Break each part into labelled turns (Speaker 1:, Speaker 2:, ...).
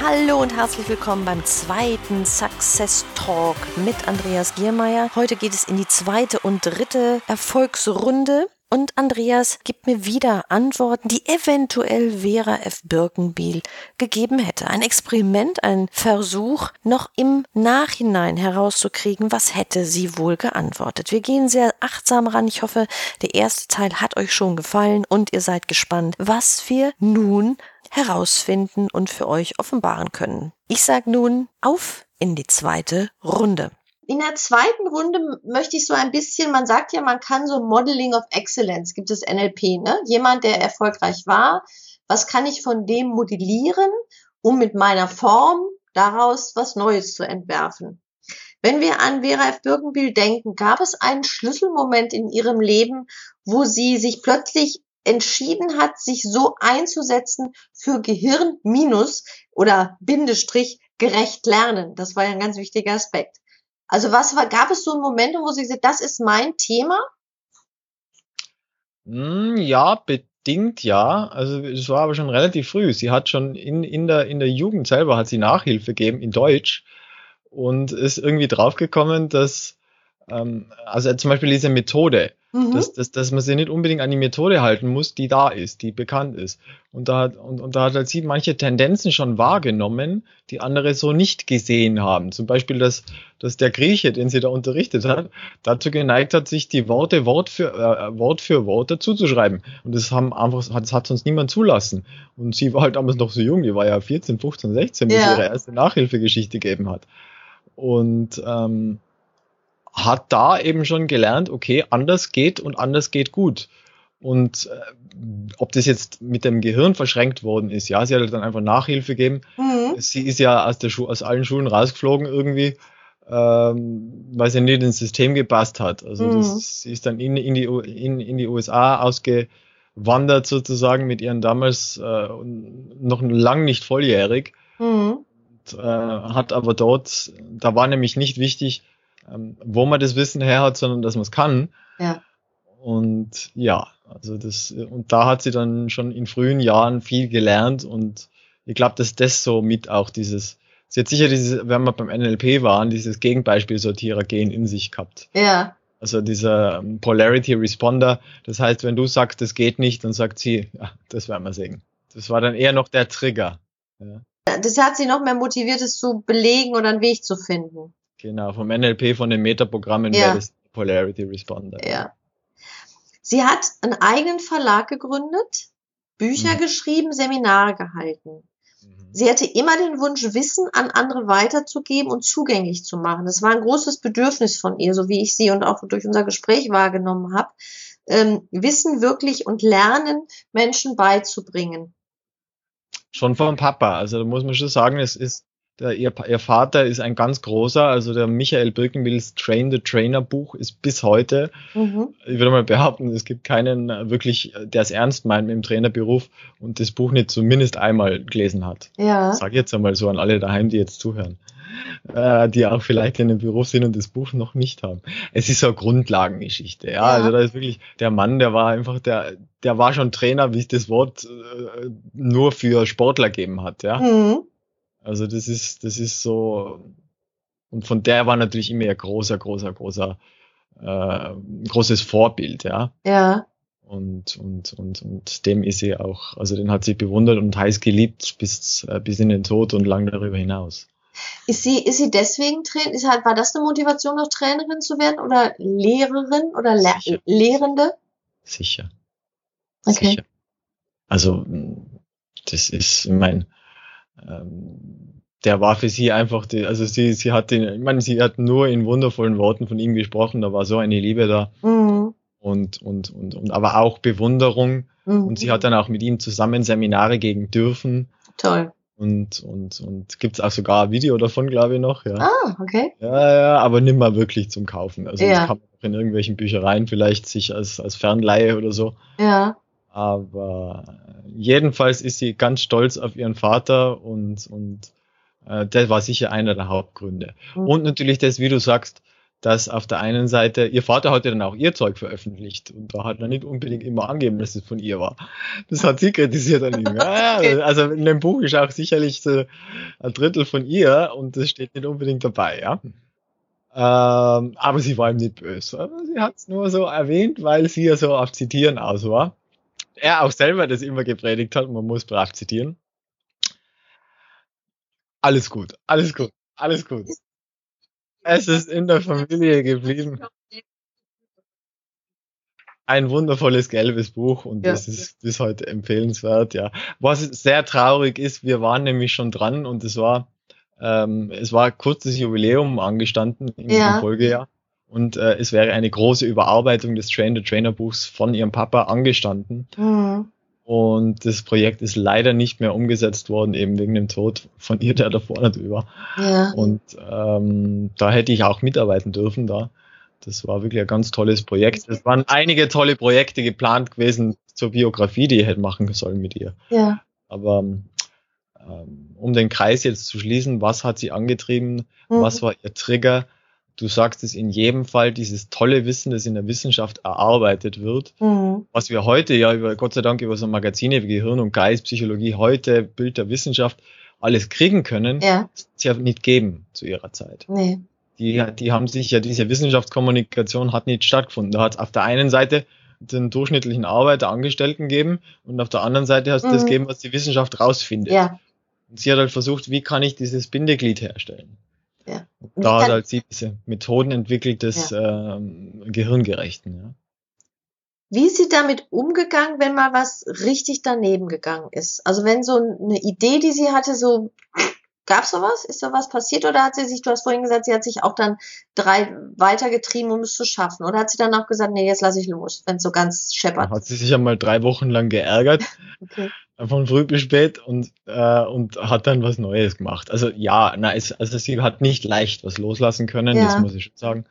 Speaker 1: Hallo und herzlich willkommen beim zweiten Success Talk mit Andreas Giermeier. Heute geht es in die zweite und dritte Erfolgsrunde. Und Andreas gibt mir wieder Antworten, die eventuell Vera F. Birkenbiel gegeben hätte. Ein Experiment, ein Versuch, noch im Nachhinein herauszukriegen, was hätte sie wohl geantwortet. Wir gehen sehr achtsam ran. Ich hoffe, der erste Teil hat euch schon gefallen und ihr seid gespannt, was wir nun herausfinden und für euch offenbaren können. Ich sage nun auf in die zweite Runde.
Speaker 2: In der zweiten Runde möchte ich so ein bisschen, man sagt ja, man kann so Modeling of Excellence, gibt es NLP, ne? Jemand, der erfolgreich war, was kann ich von dem modellieren, um mit meiner Form daraus was Neues zu entwerfen? Wenn wir an Vera F. Birkenbiel denken, gab es einen Schlüsselmoment in ihrem Leben, wo sie sich plötzlich entschieden hat, sich so einzusetzen für Gehirn minus oder Bindestrich gerecht lernen. Das war ja ein ganz wichtiger Aspekt. Also was war, gab es so einen Moment, wo sie gesagt, das ist mein Thema?
Speaker 3: Hm, ja, bedingt ja. Also es war aber schon relativ früh. Sie hat schon in, in, der, in der Jugend selber hat sie Nachhilfe gegeben in Deutsch und ist irgendwie draufgekommen, dass ähm, also zum Beispiel diese Methode, Mhm. Dass, dass, dass man sich nicht unbedingt an die Methode halten muss, die da ist, die bekannt ist. Und da hat, und, und da hat halt sie manche Tendenzen schon wahrgenommen, die andere so nicht gesehen haben. Zum Beispiel, dass, dass der Grieche, den sie da unterrichtet hat, dazu geneigt hat, sich die Worte Wort für, äh, Wort für Wort dazuzuschreiben. Und das haben einfach, das hat sonst niemand zulassen. Und sie war halt damals noch so jung, die war ja 14, 15, 16, bis ja. ihre erste Nachhilfegeschichte gegeben hat. Und ähm, hat da eben schon gelernt, okay, anders geht und anders geht gut. Und äh, ob das jetzt mit dem Gehirn verschränkt worden ist, ja, sie hat dann einfach Nachhilfe gegeben. Mhm. Sie ist ja aus, der aus allen Schulen rausgeflogen irgendwie, ähm, weil sie nicht ins System gepasst hat. Also mhm. das, sie ist dann in, in, die, in, in die USA ausgewandert sozusagen mit ihren damals äh, noch lang nicht volljährig. Mhm. Und, äh, hat aber dort, da war nämlich nicht wichtig, wo man das Wissen her hat, sondern dass man es kann. Ja. Und ja, also das, und da hat sie dann schon in frühen Jahren viel gelernt und ich glaube, dass das so mit auch dieses, sie hat sicher dieses, wenn wir beim NLP waren, dieses Gegenbeispielsortierer-Gen in sich gehabt. Ja. Also dieser ähm, Polarity Responder, das heißt, wenn du sagst, das geht nicht, dann sagt sie, ja, das werden wir sehen. Das war dann eher noch der Trigger. Ja.
Speaker 2: Das hat sie noch mehr motiviert, es zu belegen oder einen Weg zu finden.
Speaker 3: Genau, vom NLP, von den Metaprogrammen ja. wäre das Polarity Responder.
Speaker 2: Ja. Sie hat einen eigenen Verlag gegründet, Bücher mhm. geschrieben, Seminare gehalten. Mhm. Sie hatte immer den Wunsch, Wissen an andere weiterzugeben und zugänglich zu machen. Das war ein großes Bedürfnis von ihr, so wie ich sie und auch durch unser Gespräch wahrgenommen habe. Ähm, Wissen wirklich und Lernen Menschen beizubringen.
Speaker 3: Schon vom Papa. Also da muss man schon sagen, es ist der, ihr, ihr Vater ist ein ganz großer, also der Michael Birkenwills Train the Trainer Buch ist bis heute, mhm. ich würde mal behaupten, es gibt keinen äh, wirklich, der es ernst meint mit dem Trainerberuf und das Buch nicht zumindest einmal gelesen hat. Ja. Sag jetzt einmal so an alle daheim, die jetzt zuhören, äh, die auch vielleicht in dem Beruf sind und das Buch noch nicht haben. Es ist so eine Grundlagengeschichte, ja? ja. Also da ist wirklich der Mann, der war einfach der, der war schon Trainer, wie es das Wort äh, nur für Sportler gegeben hat, ja. Mhm also das ist, das ist so, und von der war natürlich immer ein großer, großer, großer, äh, großes Vorbild, ja. Ja. Und, und, und, und dem ist sie auch, also den hat sie bewundert und heiß geliebt bis, äh, bis in den Tod und lang darüber hinaus.
Speaker 2: Ist sie, ist sie deswegen Trainer, ist halt, war das eine Motivation, noch Trainerin zu werden oder Lehrerin oder Le Sicher. Lehrende?
Speaker 3: Sicher. Okay. Sicher. Also, das ist, ich meine, ähm, der war für sie einfach, die, also sie, sie hat den, ich meine, sie hat nur in wundervollen Worten von ihm gesprochen, da war so eine Liebe da. Mhm. Und, und, und, und, aber auch Bewunderung. Mhm. Und sie hat dann auch mit ihm zusammen Seminare gegen dürfen. Toll. Und, und, und gibt's auch sogar ein Video davon, glaube ich, noch. Ja.
Speaker 2: Ah, okay.
Speaker 3: ja, ja, aber nimm mal wirklich zum Kaufen. Also
Speaker 2: Ja.
Speaker 3: das kann man auch in irgendwelchen Büchereien vielleicht sich als, als Fernleihe oder so.
Speaker 2: Ja.
Speaker 3: Aber jedenfalls ist sie ganz stolz auf ihren Vater und, und äh, das war sicher einer der Hauptgründe.
Speaker 2: Mhm.
Speaker 3: Und natürlich das, wie du sagst, dass auf der einen Seite, ihr Vater hat ja dann auch ihr Zeug veröffentlicht und da hat er nicht unbedingt immer angegeben, dass es von ihr war. Das hat sie kritisiert an ihm. Ja, also in dem Buch ist auch sicherlich so ein Drittel von ihr und das steht nicht unbedingt dabei, ja. Ähm, aber sie war ihm nicht böse. Sie hat es nur so erwähnt, weil sie ja so auf Zitieren aus war. Er auch selber das immer gepredigt hat, man muss brav zitieren. Alles gut, alles gut, alles gut. Es ist in der Familie geblieben. Ein wundervolles gelbes Buch und
Speaker 2: Ja.
Speaker 3: das ist bis heute empfehlenswert, ja. Was sehr traurig ist, wir waren nämlich schon dran und es war, ähm, es war kurz das Jubiläum angestanden im,
Speaker 2: Ja.
Speaker 3: im Folgejahr und äh, es wäre eine große Überarbeitung des Train the Trainer Buchs von ihrem Papa angestanden
Speaker 2: Mhm.
Speaker 3: und das Projekt ist leider nicht mehr umgesetzt worden, eben wegen dem Tod von ihr, der davor nicht war.
Speaker 2: Ja.
Speaker 3: Und ähm, da hätte ich auch mitarbeiten dürfen da. Das war wirklich ein ganz tolles Projekt. Es waren einige tolle Projekte geplant gewesen zur Biografie, die ich hätte machen sollen mit ihr.
Speaker 2: Ja.
Speaker 3: Aber ähm, um den Kreis jetzt zu schließen, was hat sie angetrieben?
Speaker 2: Mhm.
Speaker 3: Was war ihr Trigger? Du sagst es in jedem Fall, dieses tolle Wissen, das in der Wissenschaft erarbeitet wird,
Speaker 2: Mhm.
Speaker 3: was wir heute ja über, Gott sei Dank über so Magazine wie Gehirn und Geist, Psychologie, heute, Bild der Wissenschaft, alles kriegen können,
Speaker 2: Ja.
Speaker 3: es ja nicht geben zu ihrer Zeit.
Speaker 2: Nee.
Speaker 3: Die, die haben sich ja, diese Wissenschaftskommunikation hat nicht stattgefunden. Da hat es auf der einen Seite den durchschnittlichen Arbeiter, Angestellten gegeben und auf der anderen Seite hast du das
Speaker 2: Mhm.
Speaker 3: gegeben, was die Wissenschaft rausfindet.
Speaker 2: Ja.
Speaker 3: Und sie hat halt versucht, wie kann ich dieses Bindeglied herstellen?
Speaker 2: Ja.
Speaker 3: Da hat halt sie diese Methoden entwickelt des ähm, Gehirngerechten. Ja.
Speaker 2: Wie ist sie damit umgegangen, wenn mal was richtig daneben gegangen ist? Also wenn so eine Idee, die sie hatte, so gab's sowas? Ist sowas passiert oder hat sie sich, du hast vorhin gesagt, sie hat sich auch dann drei weitergetrieben, um es zu schaffen? Oder hat sie dann auch gesagt, nee, jetzt lasse ich los, wenn es so ganz scheppert?
Speaker 3: hat sie sich einmal drei Wochen lang geärgert,
Speaker 2: Okay.
Speaker 3: von früh bis spät und, äh, und hat dann was Neues gemacht. Also ja, na, es, also sie hat nicht leicht was loslassen können,
Speaker 2: Ja.
Speaker 3: das muss ich schon sagen.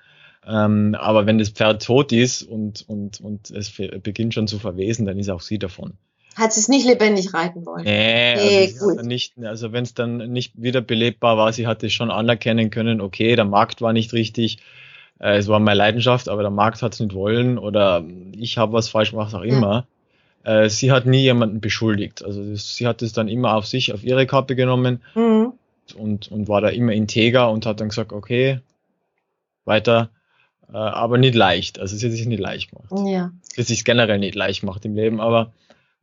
Speaker 3: Ähm, aber wenn das Pferd tot ist und, und, und es beginnt schon zu verwesen, dann ist auch sie davon.
Speaker 2: Hat sie es nicht lebendig reiten wollen?
Speaker 3: Nee,
Speaker 2: Nee,
Speaker 3: also,
Speaker 2: gut.
Speaker 3: hat nicht, also wenn es dann nicht wieder belebbar war, sie hatte schon anerkennen können, okay, der Markt war nicht richtig, äh, es war meine Leidenschaft, aber der Markt hat es nicht wollen oder ich habe was falsch gemacht, was auch immer. Äh, sie hat nie jemanden beschuldigt. Also das, sie hat es dann immer auf sich, auf ihre Kappe genommen
Speaker 2: Mhm.
Speaker 3: und, und war da immer integer und hat dann gesagt, okay, weiter, äh, aber nicht leicht. Also sie hat sich nicht leicht gemacht
Speaker 2: Ja.
Speaker 3: sie sich generell nicht leicht macht im Leben, aber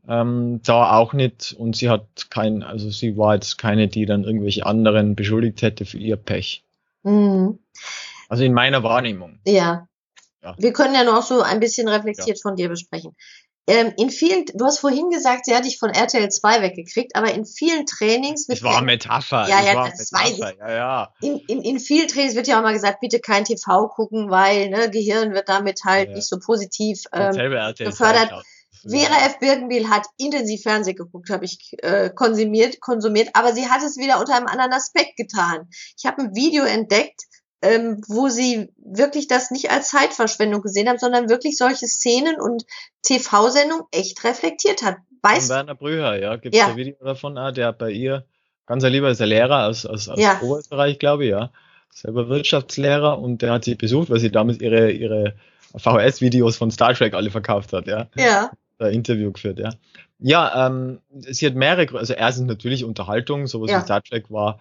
Speaker 3: ähm, da auch nicht und sie hat kein, also sie war jetzt keine, die dann irgendwelche anderen beschuldigt hätte für ihr Pech.
Speaker 2: Mhm.
Speaker 3: Also in meiner Wahrnehmung.
Speaker 2: Ja.
Speaker 3: Ja.
Speaker 2: Wir können ja noch so ein bisschen reflektiert von dir besprechen. Ähm, in vielen, du hast vorhin gesagt, sie hat dich von RTL 2 weggekriegt, aber in vielen Trainings wird
Speaker 3: Das war
Speaker 2: ja,
Speaker 3: Metapher.
Speaker 2: Ja, ja, das weiß
Speaker 3: Metapher. Ja, ja.
Speaker 2: in, in, in vielen Trainings wird ja auch mal gesagt, bitte kein TV gucken, weil ne, Gehirn wird damit halt
Speaker 3: Ja.
Speaker 2: nicht so positiv
Speaker 3: Ähm,
Speaker 2: gefördert. Vera F. Birkenbiel hat intensiv Fernsehen geguckt, habe ich äh, konsumiert, konsumiert, aber sie hat es wieder unter einem anderen Aspekt getan. Ich habe ein Video entdeckt, ähm, wo sie wirklich das nicht als Zeitverschwendung gesehen hat, sondern wirklich solche Szenen und TV-Sendungen echt reflektiert hat.
Speaker 3: Von
Speaker 2: Weißt du?
Speaker 3: Werner Brüher, ja. Gibt es
Speaker 2: Ja.
Speaker 3: ein Video davon? Ah, der bei ihr, ganz lieber ist der Lehrer aus, aus, aus
Speaker 2: Ja.
Speaker 3: Oberösterreich, glaube ich, ja. Selber Wirtschaftslehrer und der hat sie besucht, weil sie damals ihre, ihre VHS-Videos von Star Trek alle verkauft hat, ja.
Speaker 2: Ja,
Speaker 3: Da Interview geführt, ja. Ja, ähm, sie hat mehrere, Gründe. also erstens natürlich Unterhaltung, sowas
Speaker 2: Ja.
Speaker 3: wie Star Trek war,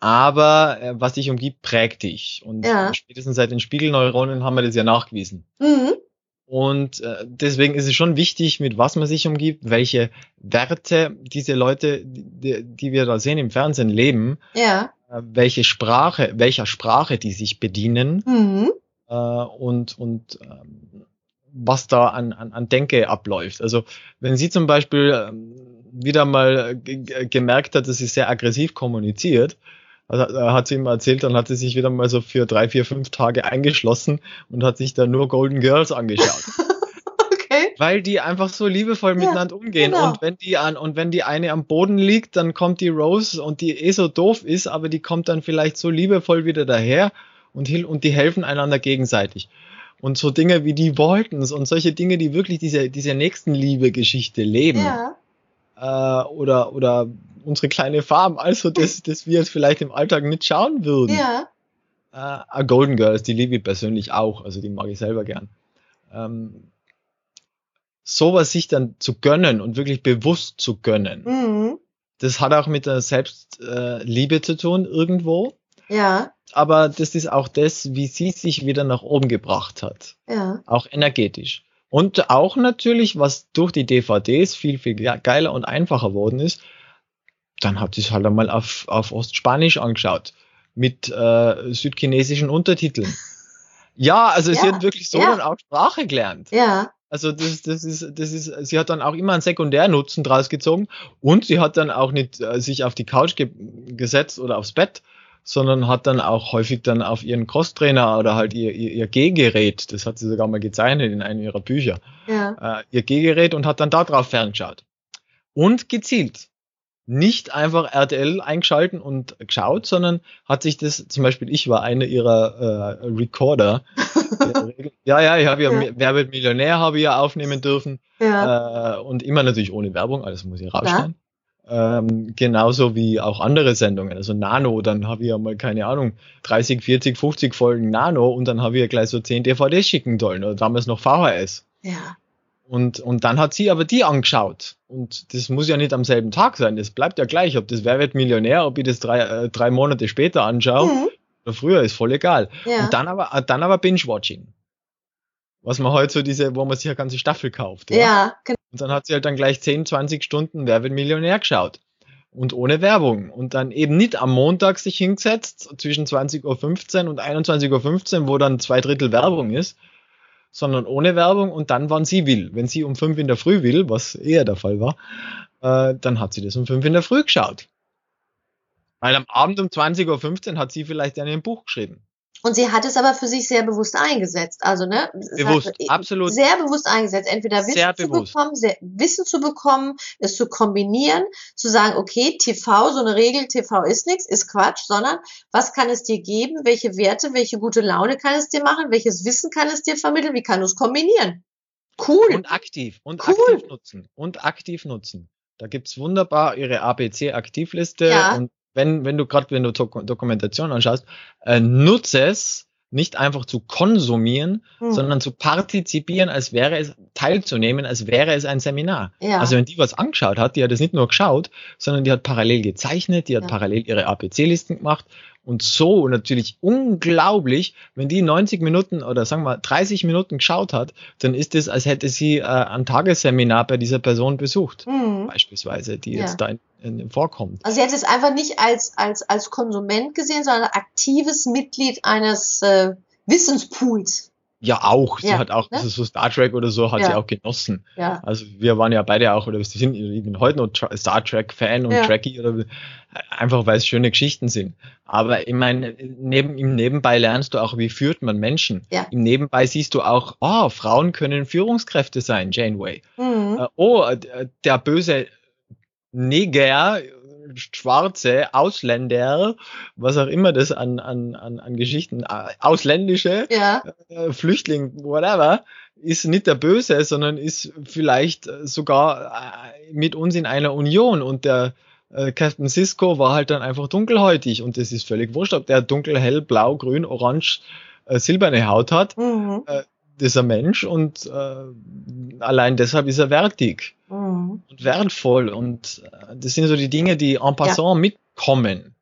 Speaker 3: aber äh, was dich umgibt, prägt dich. Und
Speaker 2: Ja.
Speaker 3: spätestens seit den Spiegelneuronen haben wir das ja nachgewiesen.
Speaker 2: mhm.
Speaker 3: Und äh, deswegen ist es schon wichtig, mit was man sich umgibt, welche Werte diese Leute, die, die wir da sehen im Fernsehen, leben,
Speaker 2: ja,
Speaker 3: äh, welche Sprache, welcher Sprache die sich bedienen
Speaker 2: mhm.
Speaker 3: äh, und, und ähm, was da an, an, an Denke abläuft. Also wenn sie zum Beispiel ähm, wieder mal ge- gemerkt hat, dass sie sehr aggressiv kommuniziert, äh, hat sie ihm erzählt, dann hat sie sich wieder mal so für drei, vier, fünf Tage eingeschlossen und hat sich dann nur Golden Girls angeschaut.
Speaker 2: okay.
Speaker 3: weil die einfach so liebevoll
Speaker 2: Ja,
Speaker 3: miteinander umgehen.
Speaker 2: genau.
Speaker 3: Und wenn die an, und wenn die eine am Boden liegt, dann kommt die Rose und die eh so doof ist, aber die kommt dann vielleicht so liebevoll wieder daher und, und die helfen einander gegenseitig. Und so Dinge wie die Waltons und solche Dinge, die wirklich diese, diese Nächstenliebe-Geschichte leben.
Speaker 2: Ja.
Speaker 3: Äh, oder, oder unsere kleine Farm, also das, das wir jetzt vielleicht im Alltag nicht schauen würden.
Speaker 2: Ja.
Speaker 3: Äh, A Golden Girls, die liebe ich persönlich auch, also die mag ich selber gern. Ähm, sowas sich dann zu gönnen und wirklich bewusst zu gönnen,
Speaker 2: Mhm.
Speaker 3: das hat auch mit der Selbstliebe äh, zu tun irgendwo,
Speaker 2: Ja.
Speaker 3: Aber das ist auch das, wie sie sich wieder nach oben gebracht hat,
Speaker 2: Ja.
Speaker 3: auch energetisch. Und auch natürlich, was durch die DVDs viel, viel ge- geiler und einfacher worden ist, dann hat sie es halt einmal auf, auf Ostspanisch angeschaut mit äh, südchinesischen Untertiteln. Ja, also sie
Speaker 2: Ja,
Speaker 3: hat wirklich so
Speaker 2: ja.
Speaker 3: dann auch Sprache gelernt.
Speaker 2: Ja.
Speaker 3: Also das, das ist, das ist, sie hat dann auch immer einen Sekundärnutzen draus gezogen und sie hat dann auch nicht äh, sich auf die Couch ge gesetzt oder aufs Bett, sondern hat dann auch häufig dann auf ihren Crosstrainer oder halt ihr, ihr, ihr Gehgerät, das hat sie sogar mal gezeichnet in einem ihrer Bücher,
Speaker 2: Ja.
Speaker 3: äh, ihr Gehgerät und hat dann da drauf ferngeschaut. Und gezielt. Nicht einfach RTL eingeschalten und geschaut, sondern hat sich das, zum Beispiel ich war einer ihrer äh, Recorder. ja, ja, ich habe ja,
Speaker 2: Ja.
Speaker 3: Wer wird Millionär habe ich ja aufnehmen dürfen.
Speaker 2: Ja.
Speaker 3: Äh, und immer natürlich ohne Werbung, alles muss ich rausschneiden. Ähm, genauso wie auch andere Sendungen. Also Nano, dann habe ich ja mal, keine Ahnung, 30, 40, 50 Folgen Nano und dann habe ich ja gleich so 10 DVDs schicken sollen. Oder damals noch VHS.
Speaker 2: Ja.
Speaker 3: Und, und dann hat sie aber die angeschaut. Und das muss ja nicht am selben Tag sein. Das bleibt ja gleich. Ob das Wer wird Millionär, ob ich das drei, äh, drei Monate später anschaue
Speaker 2: Mhm.
Speaker 3: oder früher, ist voll egal.
Speaker 2: Ja.
Speaker 3: Und dann aber, dann aber Binge-Watching. Was man heute so diese, wo man sich eine ganze Staffel kauft. ja.
Speaker 2: Ja. Genau.
Speaker 3: Und dann hat sie halt dann gleich 10, 20 Stunden Wer wird Millionär geschaut. Und ohne Werbung. Und dann eben nicht am Montag sich hingesetzt, zwischen 20.15 Uhr und 21.15 Uhr, wo dann zwei Drittel Werbung ist, sondern ohne Werbung und dann, wann sie will. Wenn sie um 5 in der Früh will, was eher der Fall war, äh, dann hat sie das um 5 in der Früh geschaut. Weil am Abend um 20.15 Uhr hat sie vielleicht ein Buch geschrieben.
Speaker 2: Und sie hat es aber für sich sehr bewusst eingesetzt. Also, ne?
Speaker 3: Bewusst, absolut.
Speaker 2: Sehr bewusst eingesetzt. Entweder Wissen
Speaker 3: Sehr
Speaker 2: zu
Speaker 3: bewusst.
Speaker 2: bekommen, sehr, Wissen zu bekommen, es zu kombinieren, zu sagen, okay, TV, so eine Regel, TV ist nichts, ist Quatsch, sondern was kann es dir geben? Welche Werte, welche gute Laune kann es dir machen? Welches Wissen kann es dir vermitteln? Wie kann du es kombinieren? Cool.
Speaker 3: Und aktiv. Und
Speaker 2: Cool.
Speaker 3: aktiv nutzen. Und aktiv nutzen. Da gibt's wunderbar ihre ABC-Aktivliste.
Speaker 2: Ja.
Speaker 3: Und wenn, wenn du gerade, wenn du Dok Dokumentation anschaust, äh, nutze es nicht einfach zu konsumieren,
Speaker 2: Hm.
Speaker 3: sondern zu partizipieren, als wäre es, teilzunehmen, als wäre es ein Seminar.
Speaker 2: Ja.
Speaker 3: Also wenn die was angeschaut hat, die hat es nicht nur geschaut, sondern die hat parallel gezeichnet, die hat
Speaker 2: Ja.
Speaker 3: parallel ihre ABC-Listen gemacht und so natürlich unglaublich, wenn die 90 Minuten oder sagen wir 30 Minuten geschaut hat, dann ist es, als hätte sie äh, ein Tagesseminar bei dieser Person besucht,
Speaker 2: Hm.
Speaker 3: beispielsweise, die
Speaker 2: Ja.
Speaker 3: jetzt da in, in, vorkommt.
Speaker 2: Also sie hat es einfach nicht als, als, als Konsument gesehen, sondern aktives Mitglied eines äh, Wissenspools.
Speaker 3: Ja, auch. Sie
Speaker 2: Ja,
Speaker 3: hat auch,
Speaker 2: ne?
Speaker 3: so Star Trek oder so hat
Speaker 2: Ja.
Speaker 3: sie auch genossen.
Speaker 2: Ja.
Speaker 3: Also wir waren ja beide auch, oder wir sind, ich bin heute noch Star Trek Fan und
Speaker 2: Ja.
Speaker 3: Trekkie oder einfach weil es schöne Geschichten sind. Aber ich meine, neben, im Nebenbei lernst du auch, wie führt man Menschen.
Speaker 2: Ja.
Speaker 3: Im Nebenbei siehst du auch, oh, Frauen können Führungskräfte sein, Janeway.
Speaker 2: Mhm.
Speaker 3: Äh, oh, der böse Neger, Schwarze, Ausländer, was auch immer das an, an, an, an Geschichten, äh, ausländische,
Speaker 2: Ja.
Speaker 3: äh, Flüchtling, whatever, ist nicht der Böse, sondern ist vielleicht äh, sogar äh, mit uns in einer Union und der äh, Captain Cisco war halt dann einfach dunkelhäutig und das ist völlig wurscht, ob der dunkel, hell, blau, grün, orange, äh, silberne Haut hat,
Speaker 2: Mhm.
Speaker 3: das ist ein Mensch und äh, allein deshalb ist er wertig
Speaker 2: Mhm.
Speaker 3: und wertvoll und äh, das sind so die Dinge, die en passant mitkommen.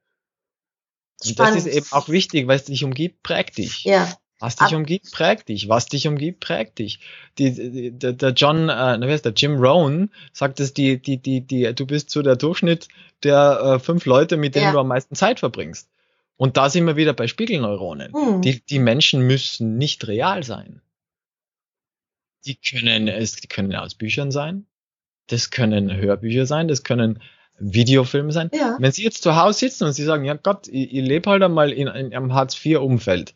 Speaker 3: Und das ist eben auch wichtig, weil es dich umgibt, prägt dich.
Speaker 2: Ja.
Speaker 3: Was dich
Speaker 2: Ab-
Speaker 3: umgibt, prägt dich. Was dich umgibt, prägt dich. Die, die, der, der John, äh, wer ist der? Jim Rohn sagt es, die, die, die, die, du bist so der Durchschnitt der äh, fünf Leute, mit denen
Speaker 2: Ja.
Speaker 3: du am meisten Zeit verbringst. Und da sind wir wieder bei Spiegelneuronen.
Speaker 2: Mhm.
Speaker 3: Die, die Menschen müssen nicht real sein. Die können es, die können aus Büchern sein. Das können Hörbücher sein. Das können Videofilme sein.
Speaker 2: Ja.
Speaker 3: Wenn Sie jetzt zu Hause sitzen und Sie sagen, ja Gott, ich, ich lebe halt einmal in, in einem Hartz-IV-Umfeld.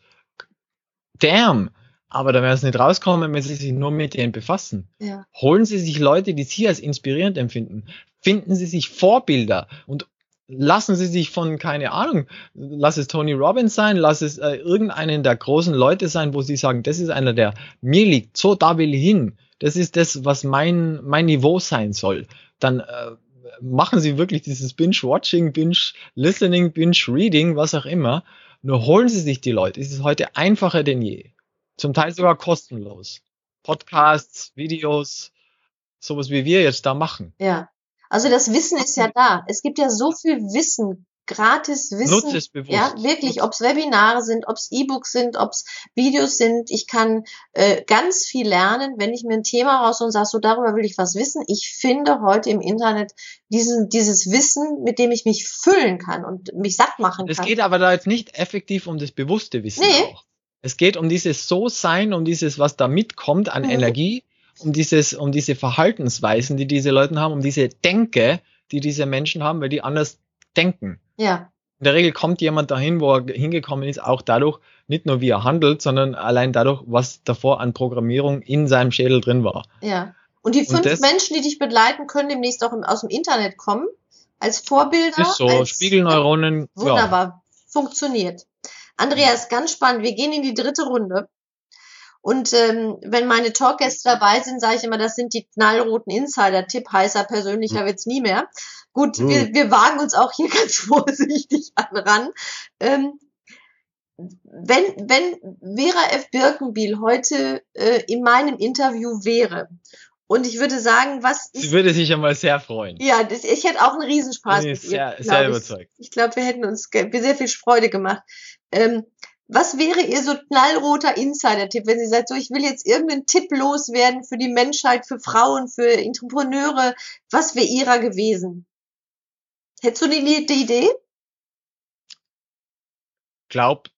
Speaker 3: Damn, aber da werden sie nicht rauskommen, wenn sie sich nur mit denen befassen.
Speaker 2: Ja.
Speaker 3: Holen Sie sich Leute, die Sie als inspirierend empfinden. Finden Sie sich Vorbilder und lassen Sie sich von, keine Ahnung, lass es Tony Robbins sein, lass es äh, irgendeinen der großen Leute sein, wo Sie sagen, das ist einer, der mir liegt, so da will ich hin. Das ist das, was mein, mein Niveau sein soll. Dann äh, machen Sie wirklich dieses Binge-Watching, Binge-Listening, Binge-Reading, was auch immer. Nur holen Sie sich die Leute. Es ist heute einfacher denn je. Zum Teil sogar kostenlos. Podcasts, Videos, sowas wie wir jetzt da machen.
Speaker 2: Ja. Also das Wissen ist ja da. Es gibt ja so viel Wissen, gratis Wissen.
Speaker 3: Nutze es bewusst.
Speaker 2: Ja, wirklich, ob es Webinare sind, ob es E-Books sind, ob es Videos sind. Ich kann äh, ganz viel lernen, wenn ich mir ein Thema raus und sage, so darüber will ich was wissen. Ich finde heute im Internet diesen, dieses Wissen, mit dem ich mich füllen kann und mich satt machen
Speaker 3: Es
Speaker 2: kann.
Speaker 3: geht aber da jetzt nicht effektiv um das bewusste Wissen
Speaker 2: Nee.
Speaker 3: auch. Es geht um dieses So-Sein, um dieses, was da mitkommt an
Speaker 2: Mhm.
Speaker 3: Energie, um dieses, um diese Verhaltensweisen, die diese Leute haben, um diese Denke, die diese Menschen haben, weil die anders denken.
Speaker 2: ja,
Speaker 3: In der Regel kommt jemand dahin, wo er hingekommen ist, auch dadurch, nicht nur wie er handelt, sondern allein dadurch, was davor an Programmierung in seinem Schädel drin war.
Speaker 2: ja. Und die
Speaker 3: Und
Speaker 2: fünf
Speaker 3: das-
Speaker 2: Menschen, die dich begleiten, können demnächst auch aus dem Internet kommen. Als Vorbilder.
Speaker 3: Ist so,
Speaker 2: als,
Speaker 3: Spiegelneuronen, ja.
Speaker 2: Wunderbar. Funktioniert. Andreas, ganz spannend. Wir gehen in die dritte Runde. Und ähm, wenn meine Talkgäste dabei sind, sage ich immer, das sind die knallroten Insider-Tipp. Heißer, persönlicher wird's nie mehr. Gut,
Speaker 3: Hm.
Speaker 2: wir, wir wagen uns auch hier ganz vorsichtig an ran. Ähm, wenn, wenn Vera F. Birkenbiel heute äh, in meinem Interview wäre und ich würde sagen, was
Speaker 3: Sie
Speaker 2: ist...
Speaker 3: würde sich einmal sehr freuen.
Speaker 2: Ja, das, ich hätte auch einen Riesenspaß
Speaker 3: Bin
Speaker 2: mit
Speaker 3: ich
Speaker 2: ihr.
Speaker 3: sehr, sehr
Speaker 2: ich.
Speaker 3: überzeugt.
Speaker 2: Ich glaube, wir hätten uns sehr viel Freude gemacht. Ähm, was wäre Ihr so knallroter Insider-Tipp, wenn Sie sagt, so, ich will jetzt irgendeinen Tipp loswerden für die Menschheit, für Frauen, für Entrepreneure? Was wäre Ihrer gewesen? Hättest du die, die Idee?
Speaker 3: Glaub,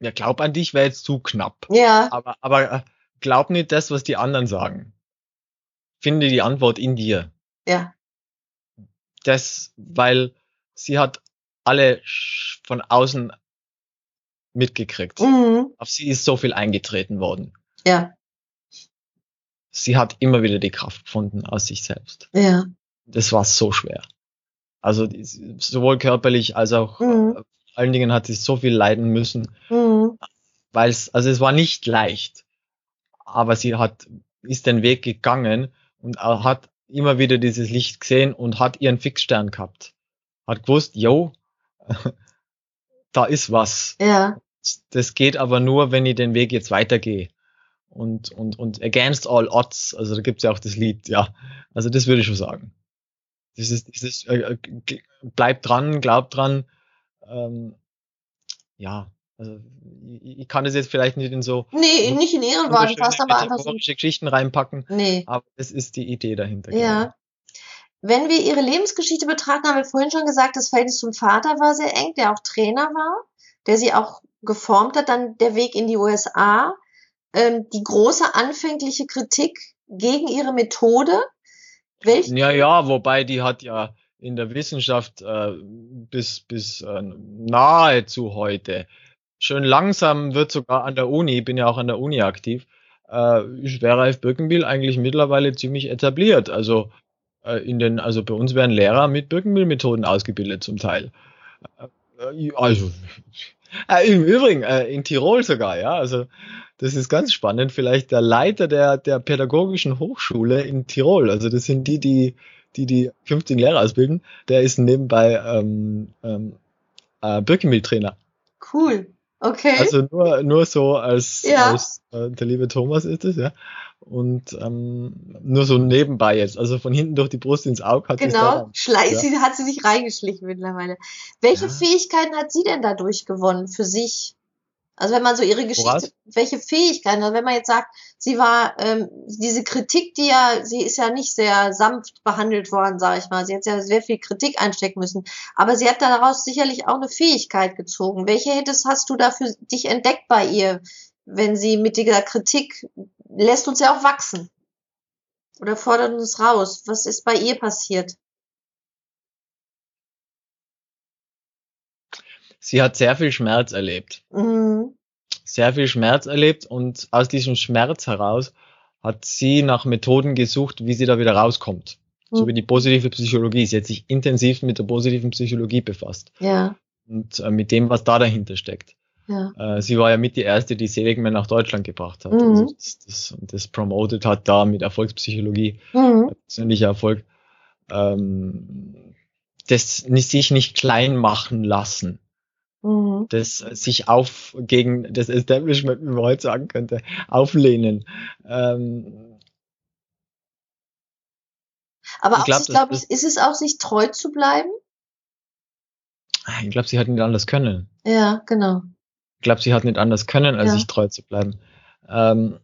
Speaker 3: ja, glaub an dich wäre jetzt zu knapp.
Speaker 2: Ja,
Speaker 3: Aber, aber äh, glaub nicht das, was die anderen sagen. Finde die Antwort in dir.
Speaker 2: ja,
Speaker 3: Das, weil sie hat alle von außen mitgekriegt.
Speaker 2: mhm.
Speaker 3: Auf sie ist so viel eingetreten worden.
Speaker 2: ja,
Speaker 3: Sie hat immer wieder die Kraft gefunden aus sich selbst.
Speaker 2: ja,
Speaker 3: Das war so schwer. Also sowohl körperlich als auch
Speaker 2: Mhm.
Speaker 3: äh, vor allen Dingen hat sie so viel leiden müssen,
Speaker 2: mhm.
Speaker 3: weil es, also es war nicht leicht. Aber sie hat, ist den Weg gegangen und auch hat immer wieder dieses Licht gesehen und hat ihren Fixstern gehabt. Hat gewusst, yo, da ist was.
Speaker 2: ja,
Speaker 3: Das geht aber nur, wenn ich den Weg jetzt weitergehe. Und, und, und against all odds, also da gibt's ja auch das Lied, ja. Also das würde ich schon sagen. Das ist, das ist, äh, äh, bleib dran, glaub dran. Ähm, ja, also ich, ich kann das jetzt vielleicht nicht in so
Speaker 2: Nee, nicht in
Speaker 3: wunderschöne
Speaker 2: fast aber einfach so.
Speaker 3: Geschichten reinpacken,
Speaker 2: Nee.
Speaker 3: aber das ist die Idee dahinter.
Speaker 2: Ja. Wenn wir ihre Lebensgeschichte betrachten, haben wir vorhin schon gesagt, das Verhältnis zum Vater war sehr eng, der auch Trainer war, der sie auch geformt hat, dann der Weg in die USA, ähm, die große anfängliche Kritik gegen ihre Methode. Welch,
Speaker 3: Ja, ja, wobei die hat ja in der Wissenschaft äh, bis, bis äh, nahezu heute. Schön langsam wird sogar an der Uni, ich bin ja auch an der Uni aktiv, äh, ist Vera F. Birkenbiel eigentlich mittlerweile ziemlich etabliert. Also in den, also bei uns werden Lehrer mit Birkenbiel-Methoden ausgebildet zum Teil. Äh, also äh, im Übrigen äh, in Tirol sogar, ja. Also das ist ganz spannend. Vielleicht der Leiter der, der pädagogischen Hochschule in Tirol. Also das sind die, die die die 15 Lehrer ausbilden. Der ist nebenbei ähm, ähm, äh, Birkenbill-Trainer.
Speaker 2: cool. Okay.
Speaker 3: Also nur nur so als,
Speaker 2: Ja.
Speaker 3: als äh, der liebe Thomas ist es, ja. Und ähm, nur so nebenbei jetzt. Also von hinten durch die Brust ins Auge hat
Speaker 2: genau.
Speaker 3: daran.
Speaker 2: Schlei
Speaker 3: Ja.
Speaker 2: sie, hat sie sich reingeschlichen mittlerweile. Welche
Speaker 3: Ja.
Speaker 2: Fähigkeiten hat sie denn dadurch gewonnen für sich? Also wenn man so ihre Geschichte,
Speaker 3: Woraus?
Speaker 2: welche Fähigkeiten, also wenn man jetzt sagt, sie war, ähm, diese Kritik, die ja, sie ist ja nicht sehr sanft behandelt worden, sage ich mal. Sie hat ja sehr viel Kritik einstecken müssen. Aber sie hat daraus sicherlich auch eine Fähigkeit gezogen. Welche hättest, hast du da für dich entdeckt bei ihr, wenn sie mit dieser Kritik, lässt uns ja auch wachsen? Oder fordert uns raus? Was ist bei ihr passiert?
Speaker 3: Sie hat sehr viel Schmerz erlebt.
Speaker 2: Mhm.
Speaker 3: sehr viel Schmerz erlebt und aus diesem Schmerz heraus hat sie nach Methoden gesucht, wie sie da wieder rauskommt. Mhm. So wie die positive Psychologie. Sie hat sich intensiv mit der positiven Psychologie befasst.
Speaker 2: Ja.
Speaker 3: Und äh, mit dem, was da dahinter steckt.
Speaker 2: Ja.
Speaker 3: Äh, sie war ja mit die erste, die Seligman nach Deutschland gebracht hat.
Speaker 2: Mhm.
Speaker 3: Also das, das, das promoted hat da mit Erfolgspsychologie,
Speaker 2: Mhm.
Speaker 3: persönlicher Erfolg. Ähm, das nicht, sich nicht klein machen lassen.
Speaker 2: Mhm.
Speaker 3: Das sich auf gegen das Establishment, wie man heute sagen könnte, auflehnen. Ähm,
Speaker 2: Aber
Speaker 3: Ich
Speaker 2: auch
Speaker 3: glaub,
Speaker 2: ist es auch, sich treu zu bleiben?
Speaker 3: ich glaube, sie hat nicht anders können.
Speaker 2: Ja, genau.
Speaker 3: Ich glaube, sie hat nicht anders können, als
Speaker 2: Ja.
Speaker 3: sich treu zu bleiben. Ähm,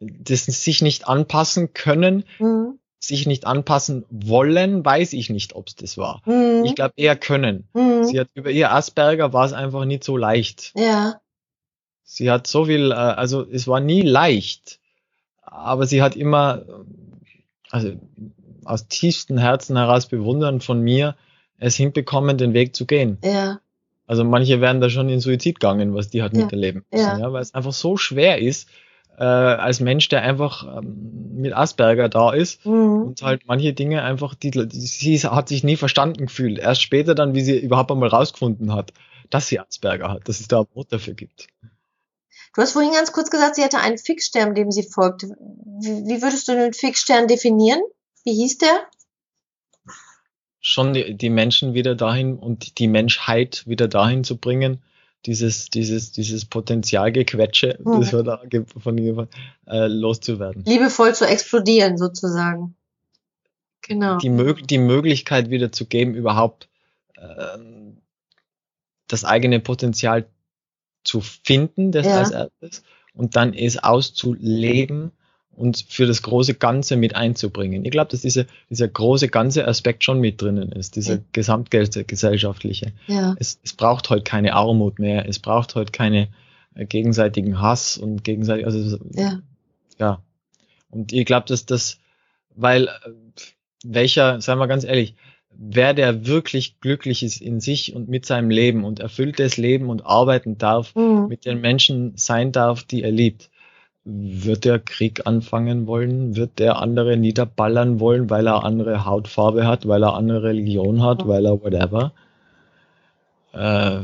Speaker 3: das sich nicht anpassen können,
Speaker 2: Mhm.
Speaker 3: Sich nicht anpassen wollen, weiß ich nicht, ob es das war.
Speaker 2: Mhm.
Speaker 3: Ich glaube eher können.
Speaker 2: Mhm.
Speaker 3: Sie hat über ihr Asperger war es einfach nicht so leicht.
Speaker 2: Ja,
Speaker 3: Sie hat so viel, äh, also es war nie leicht, aber sie hat immer, also aus tiefstem Herzen heraus bewundern von mir, es hinbekommen, den Weg zu gehen.
Speaker 2: ja,
Speaker 3: Also manche werden da schon in Suizid gegangen, was die hat
Speaker 2: Ja,
Speaker 3: miterleben müssen,
Speaker 2: ja.
Speaker 3: ja. weil es einfach so schwer ist, äh, als Mensch, der einfach ähm, mit Asperger da ist
Speaker 2: mhm.
Speaker 3: und halt manche Dinge einfach, die, die, sie hat sich nie verstanden gefühlt. Erst später dann, wie sie überhaupt einmal rausgefunden hat, dass sie Asperger hat, dass es da ein Wort dafür gibt.
Speaker 2: Du hast vorhin ganz kurz gesagt, sie hatte einen Fixstern, dem sie folgte. Wie, wie würdest du den Fixstern definieren? Wie hieß der?
Speaker 3: Schon die, die Menschen wieder dahin und die Menschheit wieder dahin zu bringen, dieses, dieses, dieses Potenzialgequetsche,
Speaker 2: Mhm.
Speaker 3: das wir da von ihr äh, loszuwerden.
Speaker 2: Liebevoll zu explodieren, sozusagen. Genau.
Speaker 3: die, mög die Möglichkeit wieder zu geben, überhaupt ähm, das eigene Potenzial zu finden, das
Speaker 2: Ja.
Speaker 3: als erstes, und dann es auszuleben und für das große Ganze mit einzubringen. Ich glaube, dass diese, dieser große ganze Aspekt schon mit drinnen ist, dieser
Speaker 2: Ja.
Speaker 3: gesamtgesellschaftliche.
Speaker 2: ja.
Speaker 3: Es, es braucht heute keine Armut mehr, es braucht heute keine äh, gegenseitigen Hass und gegenseitig, also
Speaker 2: Ja.
Speaker 3: ja. Und ich glaube, dass das, weil äh, welcher, sagen wir ganz ehrlich, wer der wirklich glücklich ist in sich und mit seinem Leben und erfülltes Leben und arbeiten darf,
Speaker 2: Mhm.
Speaker 3: mit den Menschen sein darf, die er liebt, wird der Krieg anfangen wollen? Wird der andere niederballern wollen, weil er andere Hautfarbe hat, weil er andere Religion hat, weil er whatever? Äh,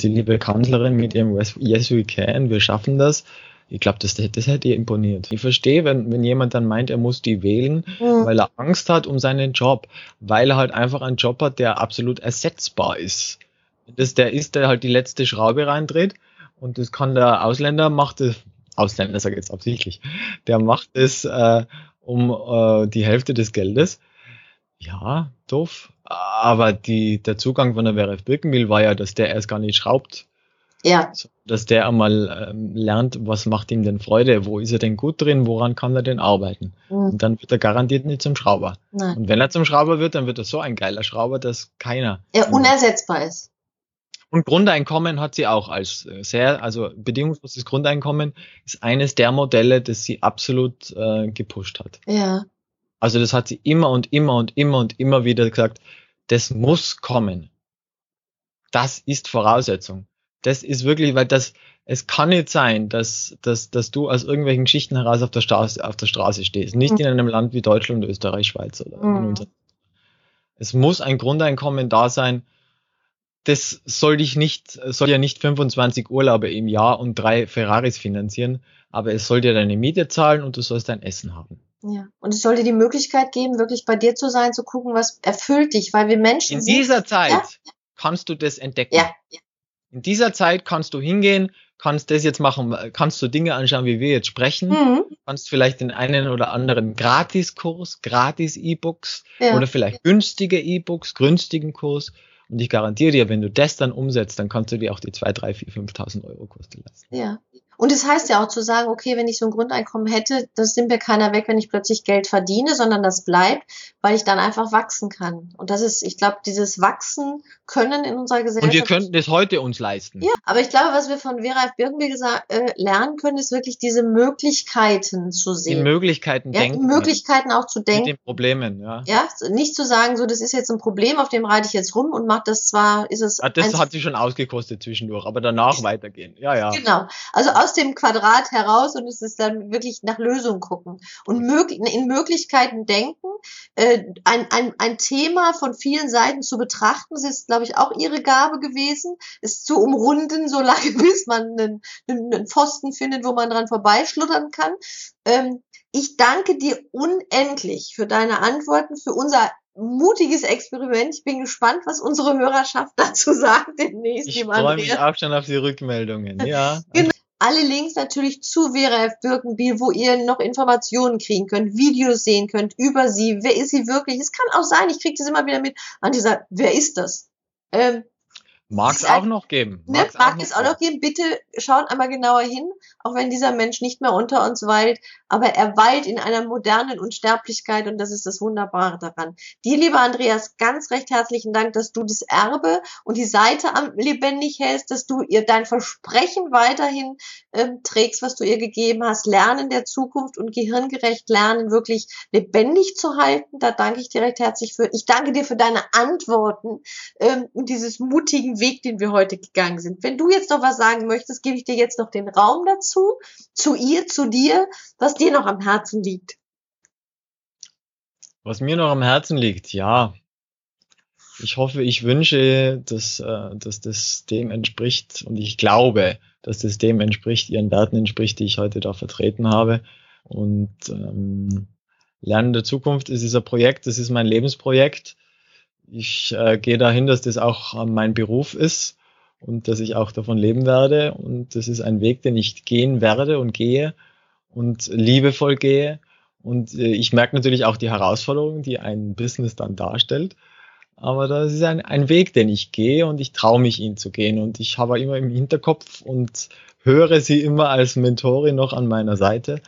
Speaker 3: die liebe Kanzlerin mit ihrem Yes, we can, wir schaffen das. Ich glaube, das, das hätte ihr imponiert. Ich verstehe, wenn, wenn jemand dann meint, er muss die wählen,
Speaker 2: Mhm.
Speaker 3: weil er Angst hat um seinen Job, weil er halt einfach einen Job hat, der absolut ersetzbar ist. Das der ist, der halt die letzte Schraube reindreht und das kann der Ausländer macht es, Ausländer sage ich jetzt absichtlich, der macht es äh, um äh, die Hälfte des Geldes. Ja, doof. Aber die, der Zugang von der WRF Birkenmill war ja, dass der erst gar nicht schraubt,
Speaker 2: Ja.
Speaker 3: dass der einmal ähm, lernt, was macht ihm denn Freude, wo ist er denn gut drin, woran kann er denn arbeiten.
Speaker 2: Mhm.
Speaker 3: Und dann wird er garantiert nicht zum Schrauber.
Speaker 2: Nein.
Speaker 3: Und wenn er zum Schrauber wird, dann wird er so ein geiler Schrauber, dass keiner.
Speaker 2: Er unersetzbar ist.
Speaker 3: Und Grundeinkommen hat sie auch als äh, sehr, also bedingungsloses Grundeinkommen ist eines der Modelle, das sie absolut äh, gepusht hat.
Speaker 2: Ja.
Speaker 3: Also das hat sie immer und immer und immer und immer wieder gesagt, das muss kommen. Das ist Voraussetzung. Das ist wirklich, weil das, es kann nicht sein, dass, dass, dass du aus irgendwelchen Geschichten heraus auf der Straße, auf der Straße stehst. Nicht
Speaker 2: Mhm.
Speaker 3: in einem Land wie Deutschland, Österreich, Schweiz oder in
Speaker 2: Mhm.
Speaker 3: unserem. Es muss ein Grundeinkommen da sein. Das soll dich nicht, soll ja nicht 25 Urlaube im Jahr und drei Ferraris finanzieren, aber es soll dir deine Miete zahlen und du sollst dein Essen haben.
Speaker 2: Ja. Und es soll dir die Möglichkeit geben, wirklich bei dir zu sein, zu gucken, was erfüllt dich, weil wir Menschen
Speaker 3: In
Speaker 2: sind.
Speaker 3: dieser Zeit
Speaker 2: Ja.
Speaker 3: kannst du das entdecken.
Speaker 2: Ja.
Speaker 3: In dieser Zeit kannst du hingehen, kannst das jetzt machen, kannst du Dinge anschauen, wie wir jetzt sprechen,
Speaker 2: Mhm.
Speaker 3: kannst vielleicht den einen oder anderen Gratiskurs, Gratis-E-Books
Speaker 2: Ja.
Speaker 3: oder vielleicht günstige E-Books, günstigen Kurs. Und ich garantiere dir, wenn du das dann umsetzt, dann kannst du dir auch die 2, 3, 4, 5.000 Euro kosten lassen.
Speaker 2: Ja. Und es das heißt ja auch zu sagen, okay, wenn ich so ein Grundeinkommen hätte, das sind mir keiner weg, wenn ich plötzlich Geld verdiene, sondern das bleibt, weil ich dann einfach wachsen kann. Und das ist, ich glaube, dieses Wachsen können in unserer Gesellschaft.
Speaker 3: Und wir könnten das heute uns leisten.
Speaker 2: Ja, aber ich glaube, was wir von Vera F. Birkenbiel gesagt, äh, lernen können, ist wirklich diese Möglichkeiten zu sehen.
Speaker 3: Die Möglichkeiten
Speaker 2: ja,
Speaker 3: denken.
Speaker 2: Die Möglichkeiten auch zu denken.
Speaker 3: Mit den Problemen, ja.
Speaker 2: Ja, nicht zu sagen, so, das ist jetzt ein Problem, auf dem reite ich jetzt rum und mache das zwar, ist es.
Speaker 3: Ah, das hat sie schon ausgekostet zwischendurch, aber danach weitergehen. Ja, ja.
Speaker 2: Genau. Also aus dem Quadrat heraus und es ist dann wirklich nach Lösungen gucken und in Möglichkeiten denken, äh, ein, ein, ein Thema von vielen Seiten zu betrachten. Das ist, glaube ich, auch ihre Gabe gewesen, es zu umrunden, so lange bis man einen, einen Pfosten findet, wo man dran vorbeischluttern kann. Ähm, ich danke dir unendlich für deine Antworten, für unser mutiges Experiment. Ich bin gespannt, was unsere Hörerschaft dazu sagt demnächst.
Speaker 3: Ich freue mich auch schon auf die Rückmeldungen. Ja.
Speaker 2: genau. Alle Links natürlich zu Vera F. Birkenbiel, wo ihr noch Informationen kriegen könnt, Videos sehen könnt über sie. Wer ist sie wirklich? Es kann auch sein, ich kriege das immer wieder mit, an dieser, wer ist das?
Speaker 3: Ähm, Mag es auch noch geben.
Speaker 2: Ne, mag es auch noch geben. Bitte schaut einmal genauer hin, auch wenn dieser Mensch nicht mehr unter uns weilt, aber er weilt in einer modernen Unsterblichkeit und das ist das Wunderbare daran. Dir, lieber Andreas, ganz recht herzlichen Dank, dass du das Erbe und die Seite am lebendig hältst, dass du ihr dein Versprechen weiterhin ähm, trägst, was du ihr gegeben hast, Lernen der Zukunft und gehirngerecht Lernen wirklich lebendig zu halten. Da danke ich dir recht herzlich für. Ich danke dir für deine Antworten ähm, und dieses mutigen Weg, den wir heute gegangen sind. Wenn du jetzt noch was sagen möchtest, gebe ich dir jetzt noch den Raum dazu, zu ihr, zu dir, was dir noch am Herzen liegt.
Speaker 3: Was mir noch am Herzen liegt, ja. Ich hoffe, ich wünsche, dass, äh, dass das dem entspricht und ich glaube, dass das dem entspricht, ihren Werten entspricht, die ich heute da vertreten habe. Und ähm, Lernen der Zukunft ist dieser Projekt, das ist mein Lebensprojekt ich äh, gehe dahin, dass das auch äh, mein Beruf ist und dass ich auch davon leben werde. Und das ist ein Weg, den ich gehen werde und gehe und liebevoll gehe. Und äh, ich merke natürlich auch die Herausforderungen, die ein Business dann darstellt. Aber das ist ein, ein Weg, den ich gehe und ich traue mich, ihn zu gehen. Und ich habe immer im Hinterkopf und höre sie immer als Mentorin noch an meiner Seite.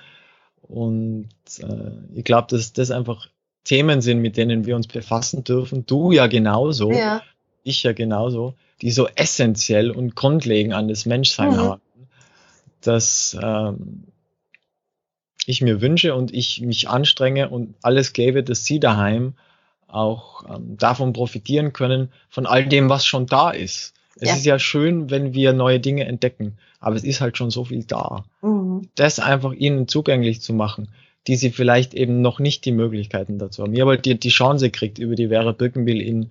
Speaker 3: Und äh, ich glaube, dass das einfach Themen sind, mit denen wir uns befassen dürfen. Du ja genauso, ja. ich ja genauso, die so essentiell und grundlegend an das Menschsein mhm. haben, dass ähm, ich mir wünsche und ich mich anstrenge und alles gebe, dass sie daheim auch ähm, davon profitieren können, von all dem, was schon da ist. Es ja. ist ja schön, wenn wir neue Dinge entdecken, aber es ist halt schon so viel da. Mhm. Das einfach ihnen zugänglich zu machen die sie vielleicht eben noch nicht die Möglichkeiten dazu haben. Habe halt die, die Chance gekriegt, über die Vera Birkenbill in,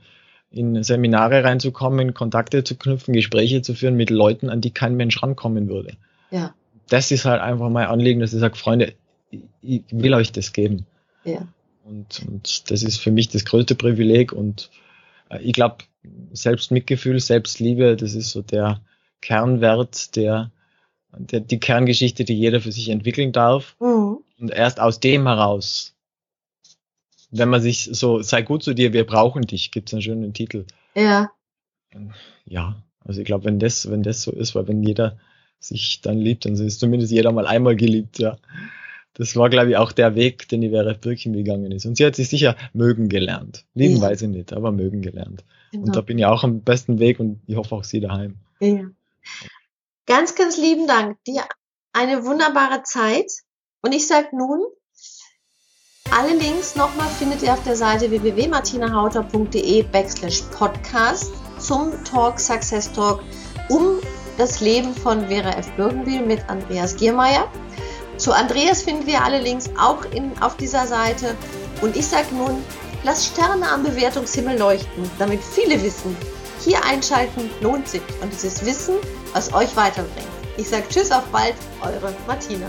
Speaker 3: in Seminare reinzukommen, Kontakte zu knüpfen, Gespräche zu führen mit Leuten, an die kein Mensch rankommen würde.
Speaker 2: Ja.
Speaker 3: Das ist halt einfach mein Anliegen, dass ich sage, Freunde, ich will euch das geben.
Speaker 2: Ja.
Speaker 3: Und, und das ist für mich das größte Privileg und äh, ich glaube, Selbstmitgefühl, Selbstliebe, das ist so der Kernwert, der, der die Kerngeschichte, die jeder für sich entwickeln darf. Mhm. Und erst aus dem heraus, wenn man sich so, sei gut zu dir, wir brauchen dich, gibt's einen schönen Titel.
Speaker 2: Ja.
Speaker 3: Ja, also ich glaube, wenn das, wenn das so ist, weil wenn jeder sich dann liebt, dann ist zumindest jeder mal einmal geliebt, ja. Das war, glaube ich, auch der Weg, den die Vera Birkin gegangen ist. Und sie hat sich sicher mögen gelernt. Lieben ja. weiß ich nicht, aber mögen gelernt. Genau. Und da bin ich auch am besten Weg und ich hoffe auch sie daheim.
Speaker 2: Ja. Ganz, ganz lieben Dank. Dir eine wunderbare Zeit. Und ich sage nun, alle Links nochmal findet ihr auf der Seite www.martinahauter.de backslash podcast zum Talk Success Talk um das Leben von Vera F. Birkenbiel mit Andreas Giermeier. Zu Andreas finden wir alle Links auch in, auf dieser Seite. Und ich sage nun, lasst Sterne am Bewertungshimmel leuchten, damit viele wissen, hier einschalten lohnt sich und dieses Wissen, was euch weiterbringt. Ich sage Tschüss, auf bald, eure Martina.